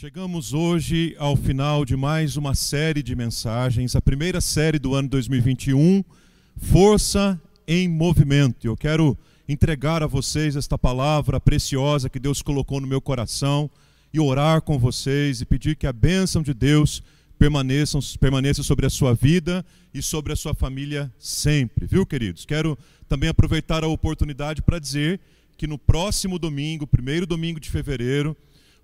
Chegamos hoje ao final de mais uma série de mensagens, a primeira série do ano 2021, Força em Movimento. Eu quero entregar a vocês esta palavra preciosa que Deus colocou no meu coração e orar com vocês e pedir que a bênção de Deus permaneça, permaneça sobre a sua vida e sobre a sua família sempre, viu, queridos? Quero também aproveitar a oportunidade para dizer que no próximo domingo, primeiro domingo de fevereiro,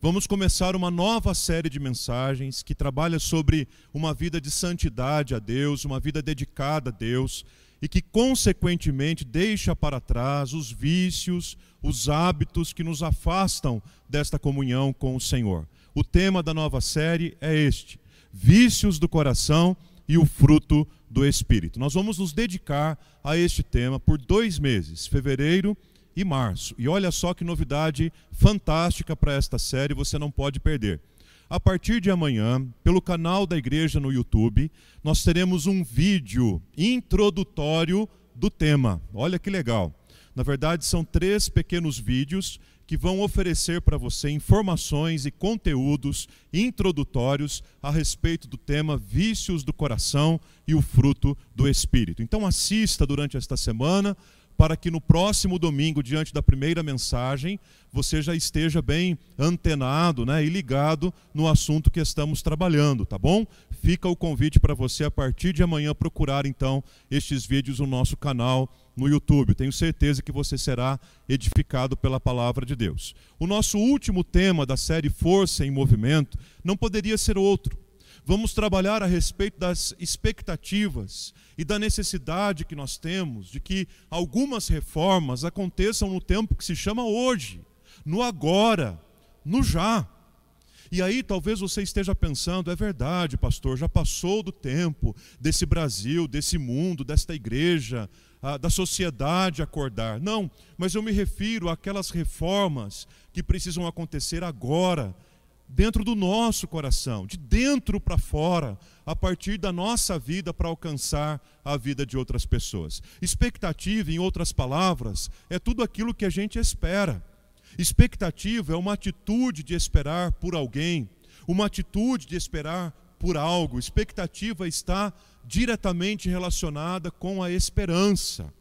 Vamos começar uma nova série de mensagens que trabalha sobre uma vida de santidade a Deus, uma vida dedicada a Deus e que, consequentemente, deixa para trás os vícios, os hábitos que nos afastam desta comunhão com o Senhor. O tema da nova série é este: vícios do coração e o fruto do Espírito. Nós vamos nos dedicar a este tema por dois meses, fevereiro e março. E olha só que novidade fantástica para esta série, você não pode perder. A partir de amanhã, pelo canal da igreja no YouTube, nós teremos um vídeo introdutório do tema. Olha que legal. Na verdade, são três pequenos vídeos que vão oferecer para você informações e conteúdos introdutórios a respeito do tema vícios do coração e o fruto do espírito. Então assista durante esta semana, para que no próximo domingo, diante da primeira mensagem, você já esteja bem antenado né, e ligado no assunto que estamos trabalhando, tá bom? Fica o convite para você, a partir de amanhã, procurar então estes vídeos no nosso canal no YouTube. Tenho certeza que você será edificado pela palavra de Deus. O nosso último tema da série Força em Movimento não poderia ser outro vamos trabalhar a respeito das expectativas e da necessidade que nós temos de que algumas reformas aconteçam no tempo que se chama hoje, no agora, no já. E aí talvez você esteja pensando, é verdade, pastor, já passou do tempo desse Brasil, desse mundo, desta igreja, da sociedade acordar. Não, mas eu me refiro àquelas reformas que precisam acontecer agora, dentro do nosso coração, de dentro para fora, a partir da nossa vida para alcançar a vida de outras pessoas. Expectativa, em outras palavras, é tudo aquilo que a gente espera. Expectativa é uma atitude de esperar por alguém, uma atitude de esperar por algo. Expectativa está diretamente relacionada com a esperança.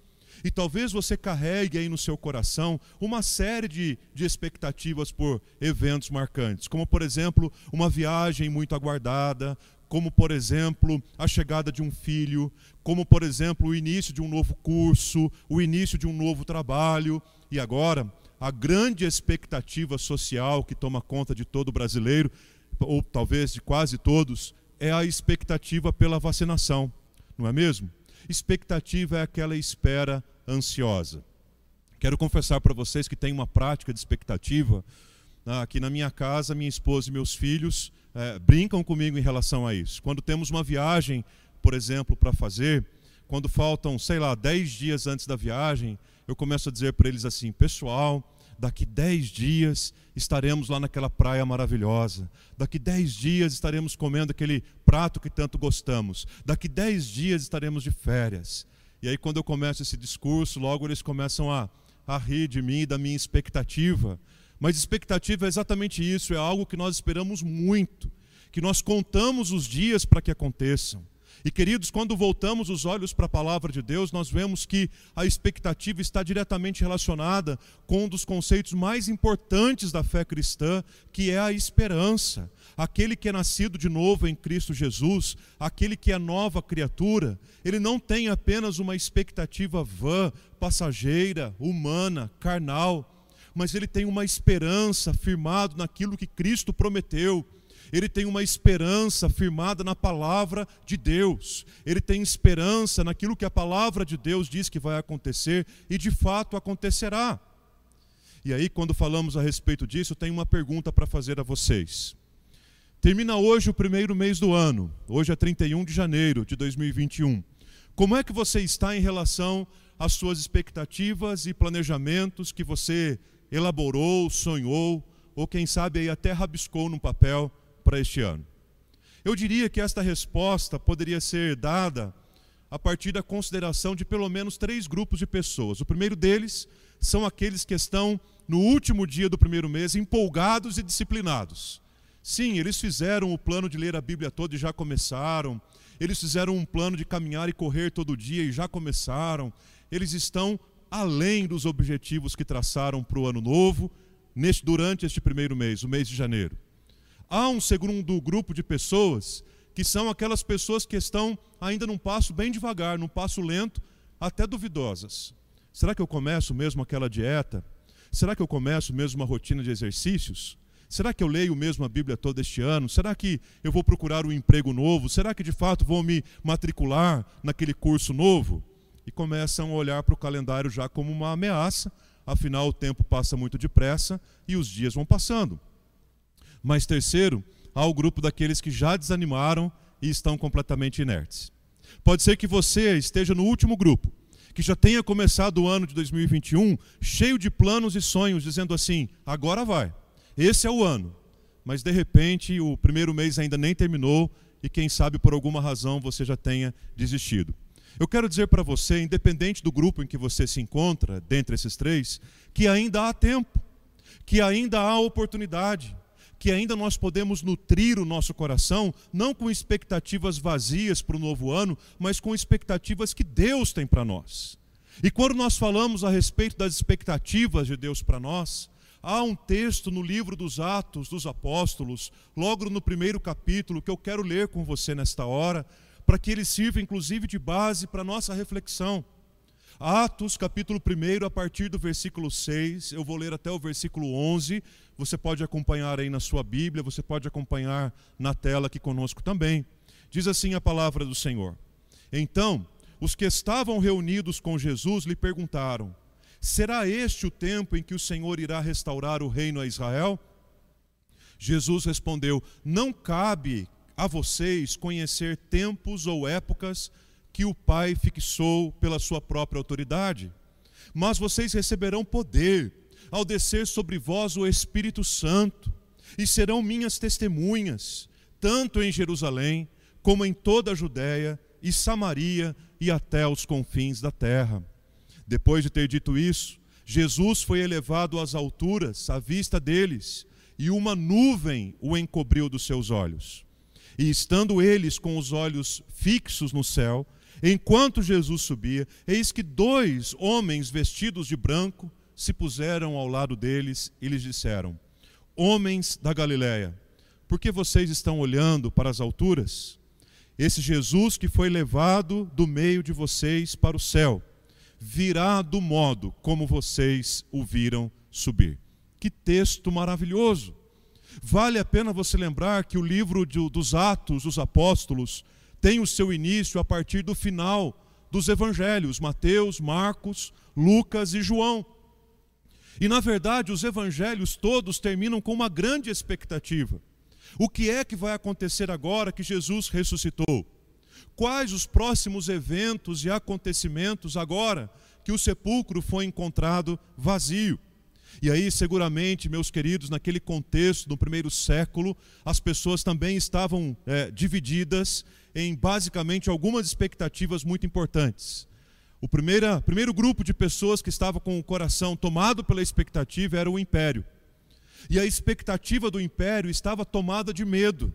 E talvez você carregue aí no seu coração uma série de, de expectativas por eventos marcantes, como, por exemplo, uma viagem muito aguardada, como, por exemplo, a chegada de um filho, como, por exemplo, o início de um novo curso, o início de um novo trabalho. E agora, a grande expectativa social que toma conta de todo brasileiro, ou talvez de quase todos, é a expectativa pela vacinação, não é mesmo? Expectativa é aquela espera ansiosa. Quero confessar para vocês que tem uma prática de expectativa. Ah, aqui na minha casa, minha esposa e meus filhos é, brincam comigo em relação a isso. Quando temos uma viagem, por exemplo, para fazer, quando faltam, sei lá, 10 dias antes da viagem, eu começo a dizer para eles assim: pessoal, daqui 10 dias estaremos lá naquela praia maravilhosa. Daqui 10 dias estaremos comendo aquele prato que tanto gostamos. Daqui 10 dias estaremos de férias. E aí, quando eu começo esse discurso, logo eles começam a, a rir de mim da minha expectativa. Mas expectativa é exatamente isso, é algo que nós esperamos muito, que nós contamos os dias para que aconteçam. E queridos, quando voltamos os olhos para a palavra de Deus, nós vemos que a expectativa está diretamente relacionada com um dos conceitos mais importantes da fé cristã, que é a esperança. Aquele que é nascido de novo em Cristo Jesus, aquele que é nova criatura, ele não tem apenas uma expectativa vã, passageira, humana, carnal, mas ele tem uma esperança firmado naquilo que Cristo prometeu ele tem uma esperança firmada na palavra de Deus, ele tem esperança naquilo que a palavra de Deus diz que vai acontecer e de fato acontecerá. E aí, quando falamos a respeito disso, tenho uma pergunta para fazer a vocês. Termina hoje o primeiro mês do ano, hoje é 31 de janeiro de 2021. Como é que você está em relação às suas expectativas e planejamentos que você elaborou, sonhou, ou quem sabe aí até rabiscou num papel para este ano? Eu diria que esta resposta poderia ser dada a partir da consideração de pelo menos três grupos de pessoas. O primeiro deles são aqueles que estão no último dia do primeiro mês empolgados e disciplinados. Sim, eles fizeram o plano de ler a Bíblia toda e já começaram. Eles fizeram um plano de caminhar e correr todo dia e já começaram. Eles estão além dos objetivos que traçaram para o ano novo, neste, durante este primeiro mês, o mês de janeiro. Há um segundo grupo de pessoas que são aquelas pessoas que estão ainda num passo bem devagar, num passo lento, até duvidosas. Será que eu começo mesmo aquela dieta? Será que eu começo mesmo uma rotina de exercícios? Será que eu leio mesmo a Bíblia todo este ano? Será que eu vou procurar um emprego novo? Será que de fato vou me matricular naquele curso novo? E começam a olhar para o calendário já como uma ameaça, afinal o tempo passa muito depressa e os dias vão passando. Mas terceiro, há o grupo daqueles que já desanimaram e estão completamente inertes. Pode ser que você esteja no último grupo, que já tenha começado o ano de 2021 cheio de planos e sonhos, dizendo assim: agora vai esse é o ano. Mas de repente o primeiro mês ainda nem terminou e quem sabe por alguma razão você já tenha desistido. Eu quero dizer para você, independente do grupo em que você se encontra, dentre esses três, que ainda há tempo, que ainda há oportunidade, que ainda nós podemos nutrir o nosso coração, não com expectativas vazias para o novo ano, mas com expectativas que Deus tem para nós. E quando nós falamos a respeito das expectativas de Deus para nós, Há um texto no livro dos Atos dos Apóstolos, logo no primeiro capítulo, que eu quero ler com você nesta hora, para que ele sirva inclusive de base para a nossa reflexão. Atos, capítulo 1, a partir do versículo 6, eu vou ler até o versículo 11. Você pode acompanhar aí na sua Bíblia, você pode acompanhar na tela aqui conosco também. Diz assim a palavra do Senhor: Então, os que estavam reunidos com Jesus lhe perguntaram: Será este o tempo em que o Senhor irá restaurar o reino a Israel? Jesus respondeu: Não cabe a vocês conhecer tempos ou épocas que o Pai fixou pela sua própria autoridade, mas vocês receberão poder ao descer sobre vós o Espírito Santo, e serão minhas testemunhas, tanto em Jerusalém, como em toda a Judéia e Samaria e até os confins da terra. Depois de ter dito isso, Jesus foi elevado às alturas, à vista deles, e uma nuvem o encobriu dos seus olhos. E estando eles com os olhos fixos no céu, enquanto Jesus subia, eis que dois homens vestidos de branco se puseram ao lado deles e lhes disseram: Homens da Galiléia, por que vocês estão olhando para as alturas? Esse Jesus que foi levado do meio de vocês para o céu virá do modo como vocês o viram subir. Que texto maravilhoso! Vale a pena você lembrar que o livro de, dos Atos dos Apóstolos tem o seu início a partir do final dos evangelhos, Mateus, Marcos, Lucas e João. E na verdade, os evangelhos todos terminam com uma grande expectativa. O que é que vai acontecer agora que Jesus ressuscitou? Quais os próximos eventos e acontecimentos agora que o sepulcro foi encontrado vazio? E aí, seguramente, meus queridos, naquele contexto, no primeiro século, as pessoas também estavam é, divididas em basicamente algumas expectativas muito importantes. O primeira, primeiro grupo de pessoas que estava com o coração tomado pela expectativa era o império. E a expectativa do império estava tomada de medo.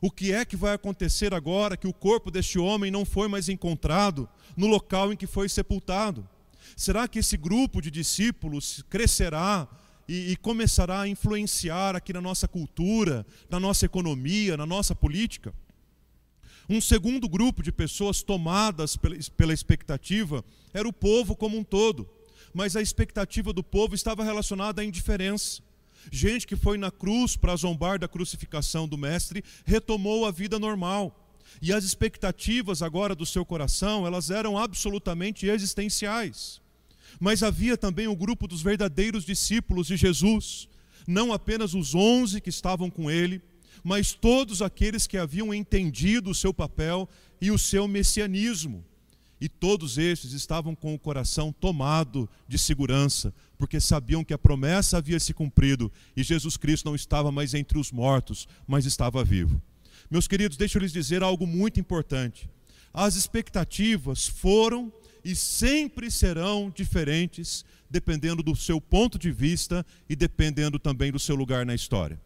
O que é que vai acontecer agora que o corpo deste homem não foi mais encontrado no local em que foi sepultado? Será que esse grupo de discípulos crescerá e, e, começará a influenciar aqui na nossa cultura, na nossa economia, na nossa política? Um segundo grupo de pessoas tomadas pela, expectativa era o povo como um todo, mas a expectativa do povo estava relacionada à indiferença. Gente que foi na cruz para zombar da crucificação do Mestre, retomou a vida normal. E as expectativas agora do seu coração, elas eram absolutamente existenciais. Mas havia também o grupo dos verdadeiros discípulos de Jesus, não apenas os onze que estavam com ele, mas todos aqueles que haviam entendido o seu papel e o seu messianismo. E todos estes estavam com o coração tomado de segurança, porque sabiam que a promessa havia se cumprido e Jesus Cristo não estava mais entre os mortos, mas estava vivo. Meus queridos, deixa eu lhes dizer algo muito importante. As expectativas foram e sempre serão diferentes, dependendo do seu ponto de vista e dependendo também do seu lugar na história.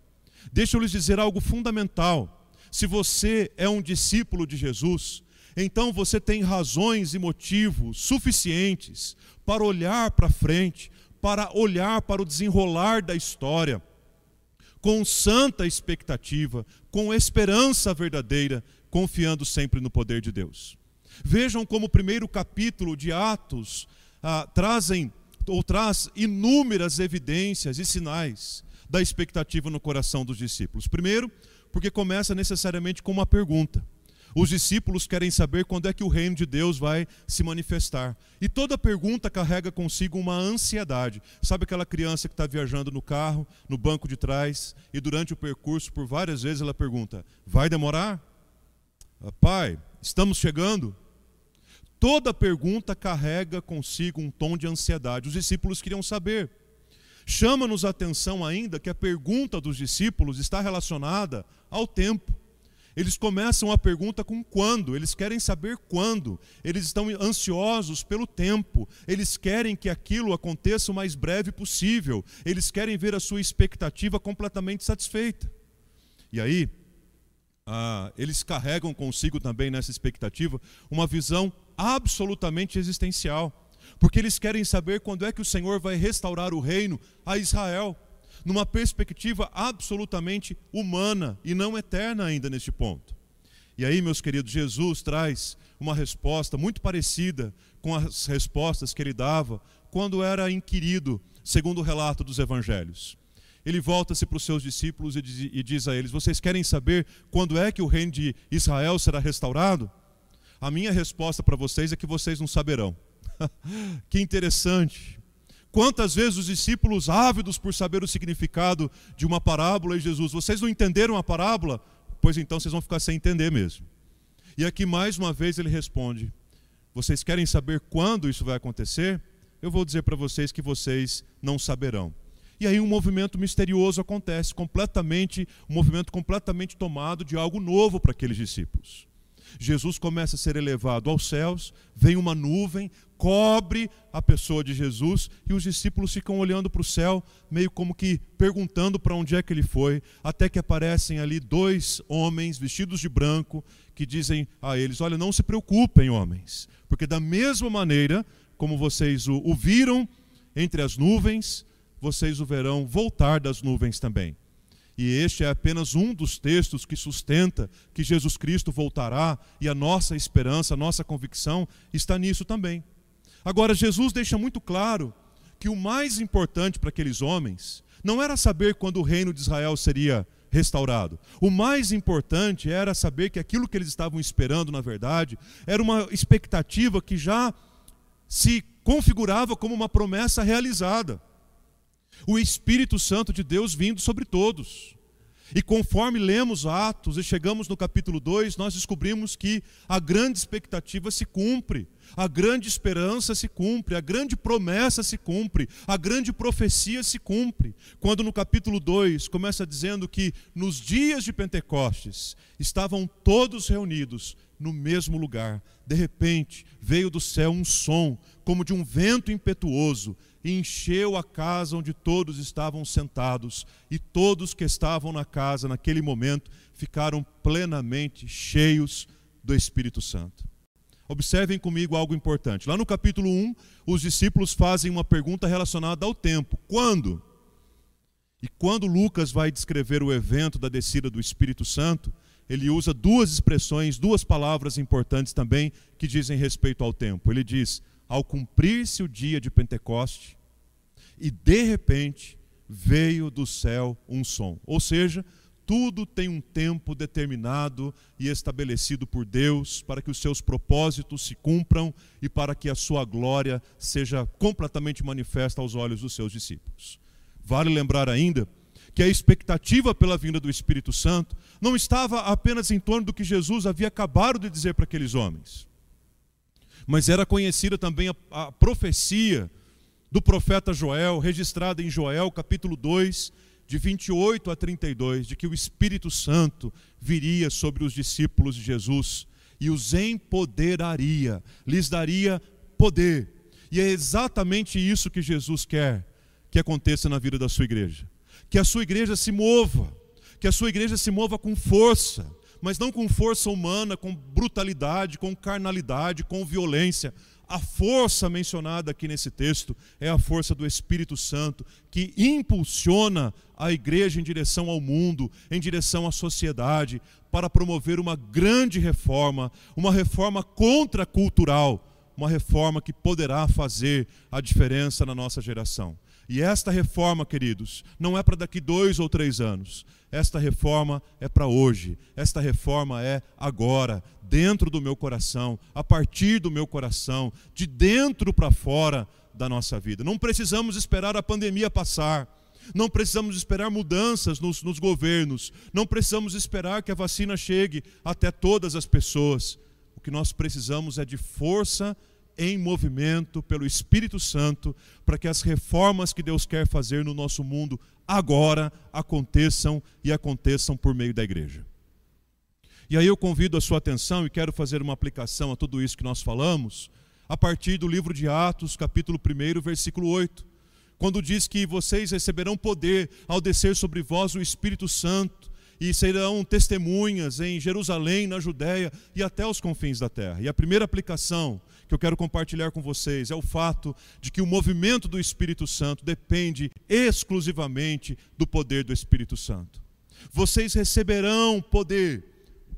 Deixa eu lhes dizer algo fundamental. Se você é um discípulo de Jesus, então você tem razões e motivos suficientes para olhar para frente, para olhar para o desenrolar da história, com santa expectativa, com esperança verdadeira, confiando sempre no poder de Deus. Vejam como o primeiro capítulo de Atos ah, trazem ou traz inúmeras evidências e sinais da expectativa no coração dos discípulos. Primeiro, porque começa necessariamente com uma pergunta. Os discípulos querem saber quando é que o reino de Deus vai se manifestar. E toda pergunta carrega consigo uma ansiedade. Sabe aquela criança que está viajando no carro, no banco de trás, e durante o percurso, por várias vezes, ela pergunta: Vai demorar? Pai, estamos chegando? Toda pergunta carrega consigo um tom de ansiedade. Os discípulos queriam saber. Chama-nos a atenção ainda que a pergunta dos discípulos está relacionada ao tempo. Eles começam a pergunta com quando, eles querem saber quando, eles estão ansiosos pelo tempo, eles querem que aquilo aconteça o mais breve possível, eles querem ver a sua expectativa completamente satisfeita. E aí, ah, eles carregam consigo também nessa expectativa uma visão absolutamente existencial, porque eles querem saber quando é que o Senhor vai restaurar o reino a Israel numa perspectiva absolutamente humana e não eterna ainda neste ponto. E aí, meus queridos, Jesus traz uma resposta muito parecida com as respostas que ele dava quando era inquirido, segundo o relato dos evangelhos. Ele volta-se para os seus discípulos e diz a eles: Vocês querem saber quando é que o reino de Israel será restaurado? A minha resposta para vocês é que vocês não saberão. que interessante. Quantas vezes os discípulos, ávidos por saber o significado de uma parábola, e Jesus, vocês não entenderam a parábola? Pois então vocês vão ficar sem entender mesmo. E aqui mais uma vez ele responde: Vocês querem saber quando isso vai acontecer? Eu vou dizer para vocês que vocês não saberão. E aí um movimento misterioso acontece, completamente, um movimento completamente tomado de algo novo para aqueles discípulos. Jesus começa a ser elevado aos céus, vem uma nuvem, cobre a pessoa de Jesus e os discípulos ficam olhando para o céu, meio como que perguntando para onde é que ele foi, até que aparecem ali dois homens vestidos de branco que dizem a eles: Olha, não se preocupem, homens, porque da mesma maneira como vocês o, o viram entre as nuvens, vocês o verão voltar das nuvens também. E este é apenas um dos textos que sustenta que Jesus Cristo voltará e a nossa esperança, a nossa convicção está nisso também. Agora, Jesus deixa muito claro que o mais importante para aqueles homens não era saber quando o reino de Israel seria restaurado. O mais importante era saber que aquilo que eles estavam esperando, na verdade, era uma expectativa que já se configurava como uma promessa realizada o Espírito Santo de Deus vindo sobre todos. E conforme lemos Atos e chegamos no capítulo 2, nós descobrimos que a grande expectativa se cumpre, a grande esperança se cumpre, a grande promessa se cumpre, a grande profecia se cumpre. Quando no capítulo 2 começa dizendo que nos dias de Pentecostes estavam todos reunidos no mesmo lugar. De repente veio do céu um som, como de um vento impetuoso, e encheu a casa onde todos estavam sentados, e todos que estavam na casa naquele momento ficaram plenamente cheios do Espírito Santo. Observem comigo algo importante. Lá no capítulo 1, os discípulos fazem uma pergunta relacionada ao tempo: quando? E quando Lucas vai descrever o evento da descida do Espírito Santo, ele usa duas expressões, duas palavras importantes também que dizem respeito ao tempo. Ele diz: ao cumprir-se o dia de Pentecoste, e de repente veio do céu um som. Ou seja, tudo tem um tempo determinado e estabelecido por Deus para que os seus propósitos se cumpram e para que a sua glória seja completamente manifesta aos olhos dos seus discípulos. Vale lembrar ainda que a expectativa pela vinda do Espírito Santo não estava apenas em torno do que Jesus havia acabado de dizer para aqueles homens, mas era conhecida também a, a profecia do profeta Joel, registrada em Joel, capítulo 2, de 28 a 32, de que o Espírito Santo viria sobre os discípulos de Jesus e os empoderaria, lhes daria poder. E é exatamente isso que Jesus quer que aconteça na vida da sua igreja. Que a sua igreja se mova, Que a sua igreja se mova com força, mas não com força humana, com brutalidade, com carnalidade, com violência. A força mencionada aqui nesse texto é a força do Espírito Santo, que impulsiona a igreja em direção ao mundo, em direção à sociedade, para promover uma grande reforma, uma reforma contracultural, uma reforma que poderá fazer a diferença na nossa geração. E esta reforma, queridos, não é para daqui dois ou três anos. Esta reforma é para hoje. Esta reforma é agora, dentro do meu coração, a partir do meu coração, de dentro para fora da nossa vida. Não precisamos esperar a pandemia passar. Não precisamos esperar mudanças nos, nos governos. Não precisamos esperar que a vacina chegue até todas as pessoas. O que nós precisamos é de força em movimento pelo Espírito Santo para que as reformas que Deus quer fazer no nosso mundo agora aconteçam e aconteçam por meio da igreja. E aí eu convido a sua atenção e quero fazer uma aplicação a tudo isso que nós falamos, a partir do livro de Atos, capítulo 1, versículo 8, quando diz que vocês receberão poder ao descer sobre vós o Espírito Santo e serão testemunhas em Jerusalém, na Judéia e até os confins da terra. E a primeira aplicação que eu quero compartilhar com vocês é o fato de que o movimento do Espírito Santo depende exclusivamente do poder do Espírito Santo. Vocês receberão poder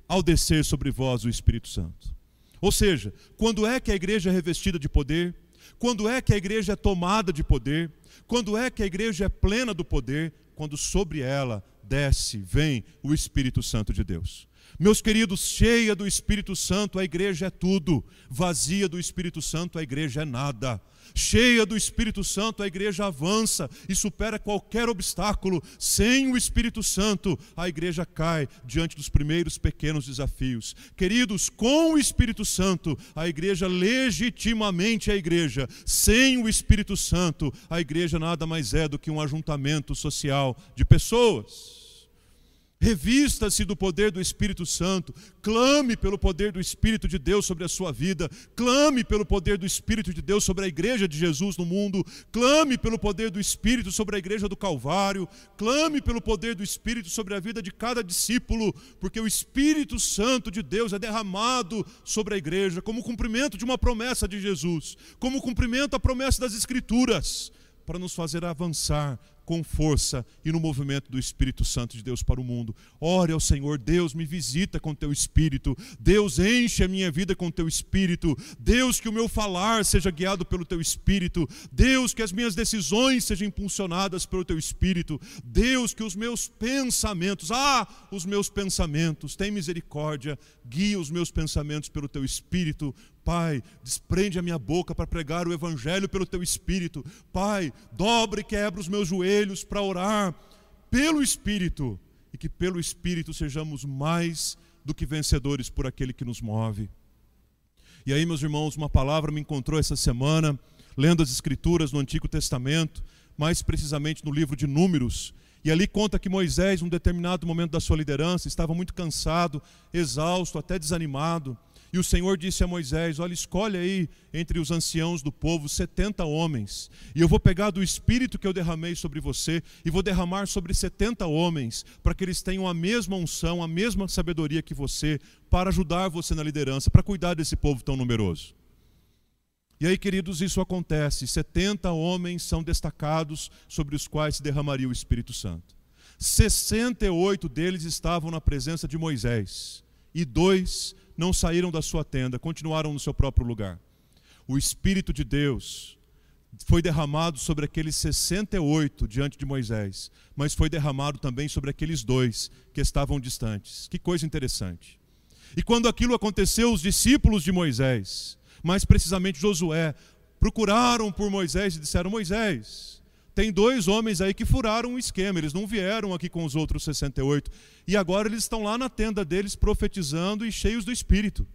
ao descer sobre vós o Espírito Santo. Ou seja, quando é que a igreja é revestida de poder? Quando é que a igreja é tomada de poder? Quando é que a igreja é plena do poder? Quando sobre ela desce, vem o Espírito Santo de Deus. Meus queridos, cheia do Espírito Santo, a igreja é tudo, vazia do Espírito Santo, a igreja é nada. Cheia do Espírito Santo, a igreja avança e supera qualquer obstáculo. Sem o Espírito Santo, a igreja cai diante dos primeiros pequenos desafios. Queridos, com o Espírito Santo, a igreja legitimamente é a igreja. Sem o Espírito Santo, a igreja nada mais é do que um ajuntamento social de pessoas. Revista-se do poder do Espírito Santo, clame pelo poder do Espírito de Deus sobre a sua vida, clame pelo poder do Espírito de Deus sobre a igreja de Jesus no mundo, clame pelo poder do Espírito sobre a igreja do Calvário, clame pelo poder do Espírito sobre a vida de cada discípulo, porque o Espírito Santo de Deus é derramado sobre a igreja como cumprimento de uma promessa de Jesus, como cumprimento à promessa das Escrituras, para nos fazer avançar com força e no movimento do Espírito Santo de Deus para o mundo. Ore ao Senhor, Deus me visita com teu espírito. Deus enche a minha vida com teu espírito. Deus que o meu falar seja guiado pelo teu espírito. Deus que as minhas decisões sejam impulsionadas pelo teu espírito. Deus que os meus pensamentos, ah, os meus pensamentos, tem misericórdia, guia os meus pensamentos pelo teu espírito Pai, desprende a minha boca para pregar o Evangelho pelo teu Espírito. Pai, dobre e quebra os meus joelhos para orar pelo Espírito. E que pelo Espírito sejamos mais do que vencedores por aquele que nos move. E aí, meus irmãos, uma palavra me encontrou essa semana, lendo as Escrituras no Antigo Testamento, mais precisamente no livro de Números. E ali conta que Moisés, num determinado momento da sua liderança, estava muito cansado, exausto, até desanimado. E o Senhor disse a Moisés: Olha, escolhe aí entre os anciãos do povo setenta homens, e eu vou pegar do espírito que eu derramei sobre você, e vou derramar sobre setenta homens, para que eles tenham a mesma unção, a mesma sabedoria que você, para ajudar você na liderança, para cuidar desse povo tão numeroso. E aí, queridos, isso acontece: 70 homens são destacados sobre os quais se derramaria o Espírito Santo. 68 deles estavam na presença de Moisés, e dois não saíram da sua tenda, continuaram no seu próprio lugar. O Espírito de Deus foi derramado sobre aqueles 68 diante de Moisés, mas foi derramado também sobre aqueles dois que estavam distantes. Que coisa interessante. E quando aquilo aconteceu, os discípulos de Moisés, mais precisamente Josué, procuraram por Moisés e disseram: Moisés, tem dois homens aí que furaram o esquema, eles não vieram aqui com os outros 68. E agora eles estão lá na tenda deles profetizando e cheios do espírito.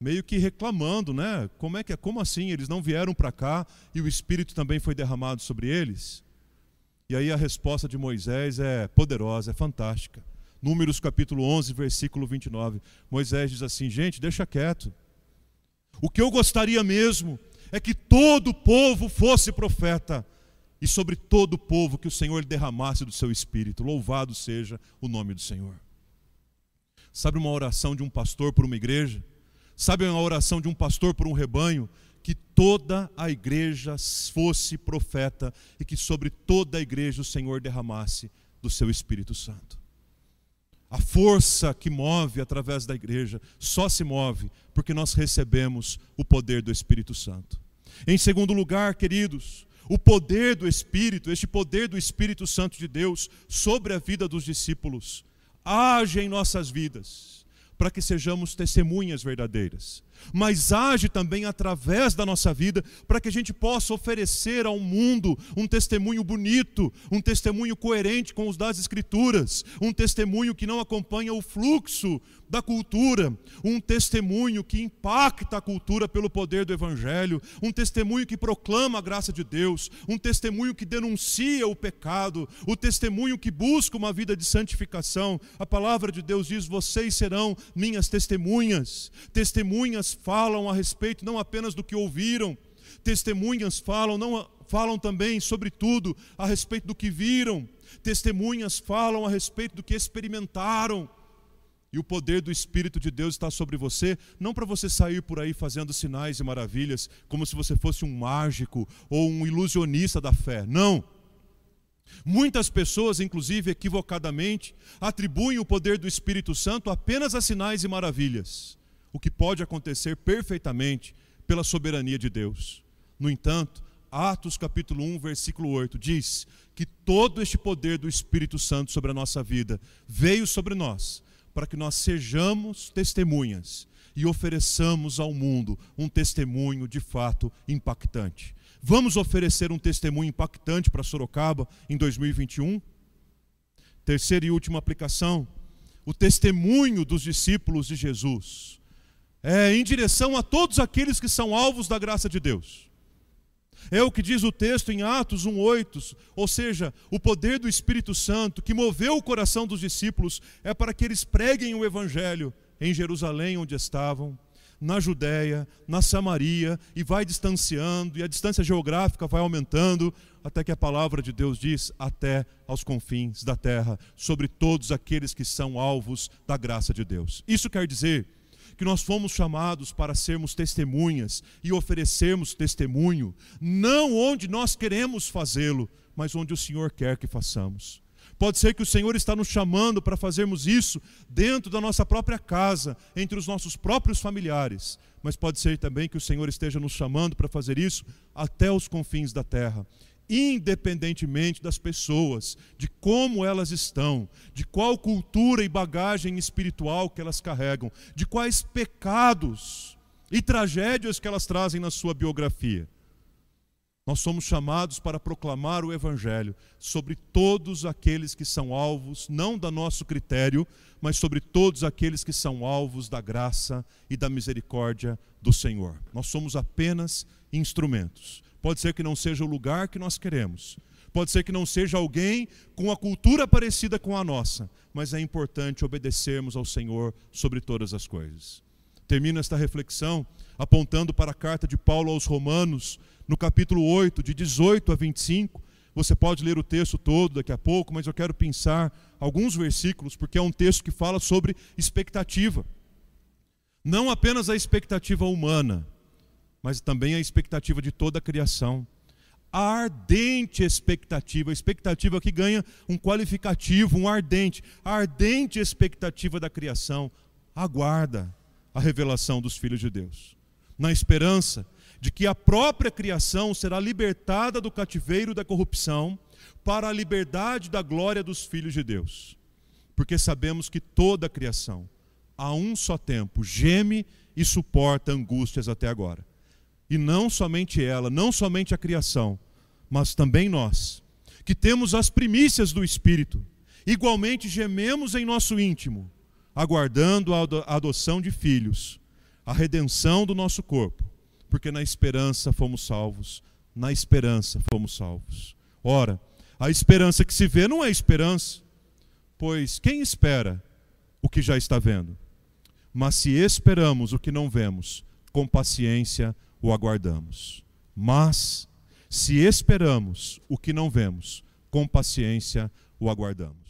Meio que reclamando, né? Como é que é? Como assim? Eles não vieram para cá e o espírito também foi derramado sobre eles? E aí a resposta de Moisés é poderosa, é fantástica. Números capítulo 11, versículo 29. Moisés diz assim: "Gente, deixa quieto. O que eu gostaria mesmo é que todo o povo fosse profeta, e sobre todo o povo que o Senhor derramasse do seu espírito. Louvado seja o nome do Senhor. Sabe uma oração de um pastor por uma igreja? Sabe uma oração de um pastor por um rebanho? Que toda a igreja fosse profeta e que sobre toda a igreja o Senhor derramasse do seu Espírito Santo. A força que move através da igreja só se move porque nós recebemos o poder do Espírito Santo. Em segundo lugar, queridos, o poder do Espírito, este poder do Espírito Santo de Deus sobre a vida dos discípulos, age em nossas vidas para que sejamos testemunhas verdadeiras mas age também através da nossa vida para que a gente possa oferecer ao mundo um testemunho bonito, um testemunho coerente com os das Escrituras, um testemunho que não acompanha o fluxo da cultura, um testemunho que impacta a cultura pelo poder do Evangelho, um testemunho que proclama a graça de Deus, um testemunho que denuncia o pecado, o testemunho que busca uma vida de santificação. A palavra de Deus diz: Vocês serão minhas testemunhas, falam a respeito não apenas do que ouviram, testemunhas falam, não, falam também, sobretudo, a respeito do que viram, testemunhas falam a respeito do que experimentaram. E o poder do Espírito de Deus está sobre você, não para você sair por aí fazendo sinais e maravilhas, como se você fosse um mágico ou um ilusionista da fé. Não. Muitas pessoas, inclusive equivocadamente, atribuem o poder do Espírito Santo apenas a sinais e maravilhas o que pode acontecer perfeitamente pela soberania de Deus. No entanto, Atos capítulo 1, versículo 8 diz que todo este poder do Espírito Santo sobre a nossa vida veio sobre nós para que nós sejamos testemunhas e ofereçamos ao mundo um testemunho de fato impactante. Vamos oferecer um testemunho impactante para Sorocaba em 2021? Terceira e última aplicação: o testemunho dos discípulos de Jesus é, em direção a todos aqueles que são alvos da graça de Deus. É o que diz o texto em Atos 1:8, ou seja, o poder do Espírito Santo que moveu o coração dos discípulos é para que eles preguem o evangelho em Jerusalém onde estavam, na Judéia, na Samaria e vai distanciando e a distância geográfica vai aumentando até que a palavra de Deus diz até aos confins da terra, sobre todos aqueles que são alvos da graça de Deus. Isso quer dizer que nós fomos chamados para sermos testemunhas e oferecermos testemunho, não onde nós queremos fazê-lo, mas onde o Senhor quer que façamos. Pode ser que o Senhor está nos chamando para fazermos isso dentro da nossa própria casa, entre os nossos próprios familiares, mas pode ser também que o Senhor esteja nos chamando para fazer isso até os confins da terra independentemente das pessoas, de como elas estão, de qual cultura e bagagem espiritual que elas carregam, de quais pecados e tragédias que elas trazem na sua biografia. Nós somos chamados para proclamar o Evangelho sobre todos aqueles que são alvos, não da nosso critério, mas sobre todos aqueles que são alvos da graça e da misericórdia do Senhor. Nós somos apenas instrumentos Pode ser que não seja o lugar que nós queremos. Pode ser que não seja alguém com a cultura parecida com a nossa, mas é importante obedecermos ao Senhor sobre todas as coisas. Termino esta reflexão apontando para a carta de Paulo aos Romanos, no capítulo 8, de 18 a 25. Você pode ler o texto todo daqui a pouco, mas eu quero pensar alguns versículos, porque é um texto que fala sobre expectativa. Não apenas a expectativa humana, mas também a expectativa de toda a criação. A ardente expectativa, a expectativa que ganha um qualificativo, um ardente, a ardente expectativa da criação, aguarda a revelação dos filhos de Deus, na esperança de que a própria criação será libertada do cativeiro da corrupção para a liberdade da glória dos filhos de Deus. Porque sabemos que toda a criação, a um só tempo, geme e suporta angústias até agora. E não somente ela, não somente a criação, mas também nós, que temos as primícias do Espírito, igualmente gememos em nosso íntimo, aguardando a adoção de filhos, a redenção do nosso corpo, porque na esperança fomos salvos, na esperança fomos salvos. Ora, a esperança que se vê não é esperança, pois quem espera o que já está vendo? Mas se esperamos o que não vemos, com paciência o aguardamos. Mas, Se esperamos o que não vemos, com paciência o aguardamos.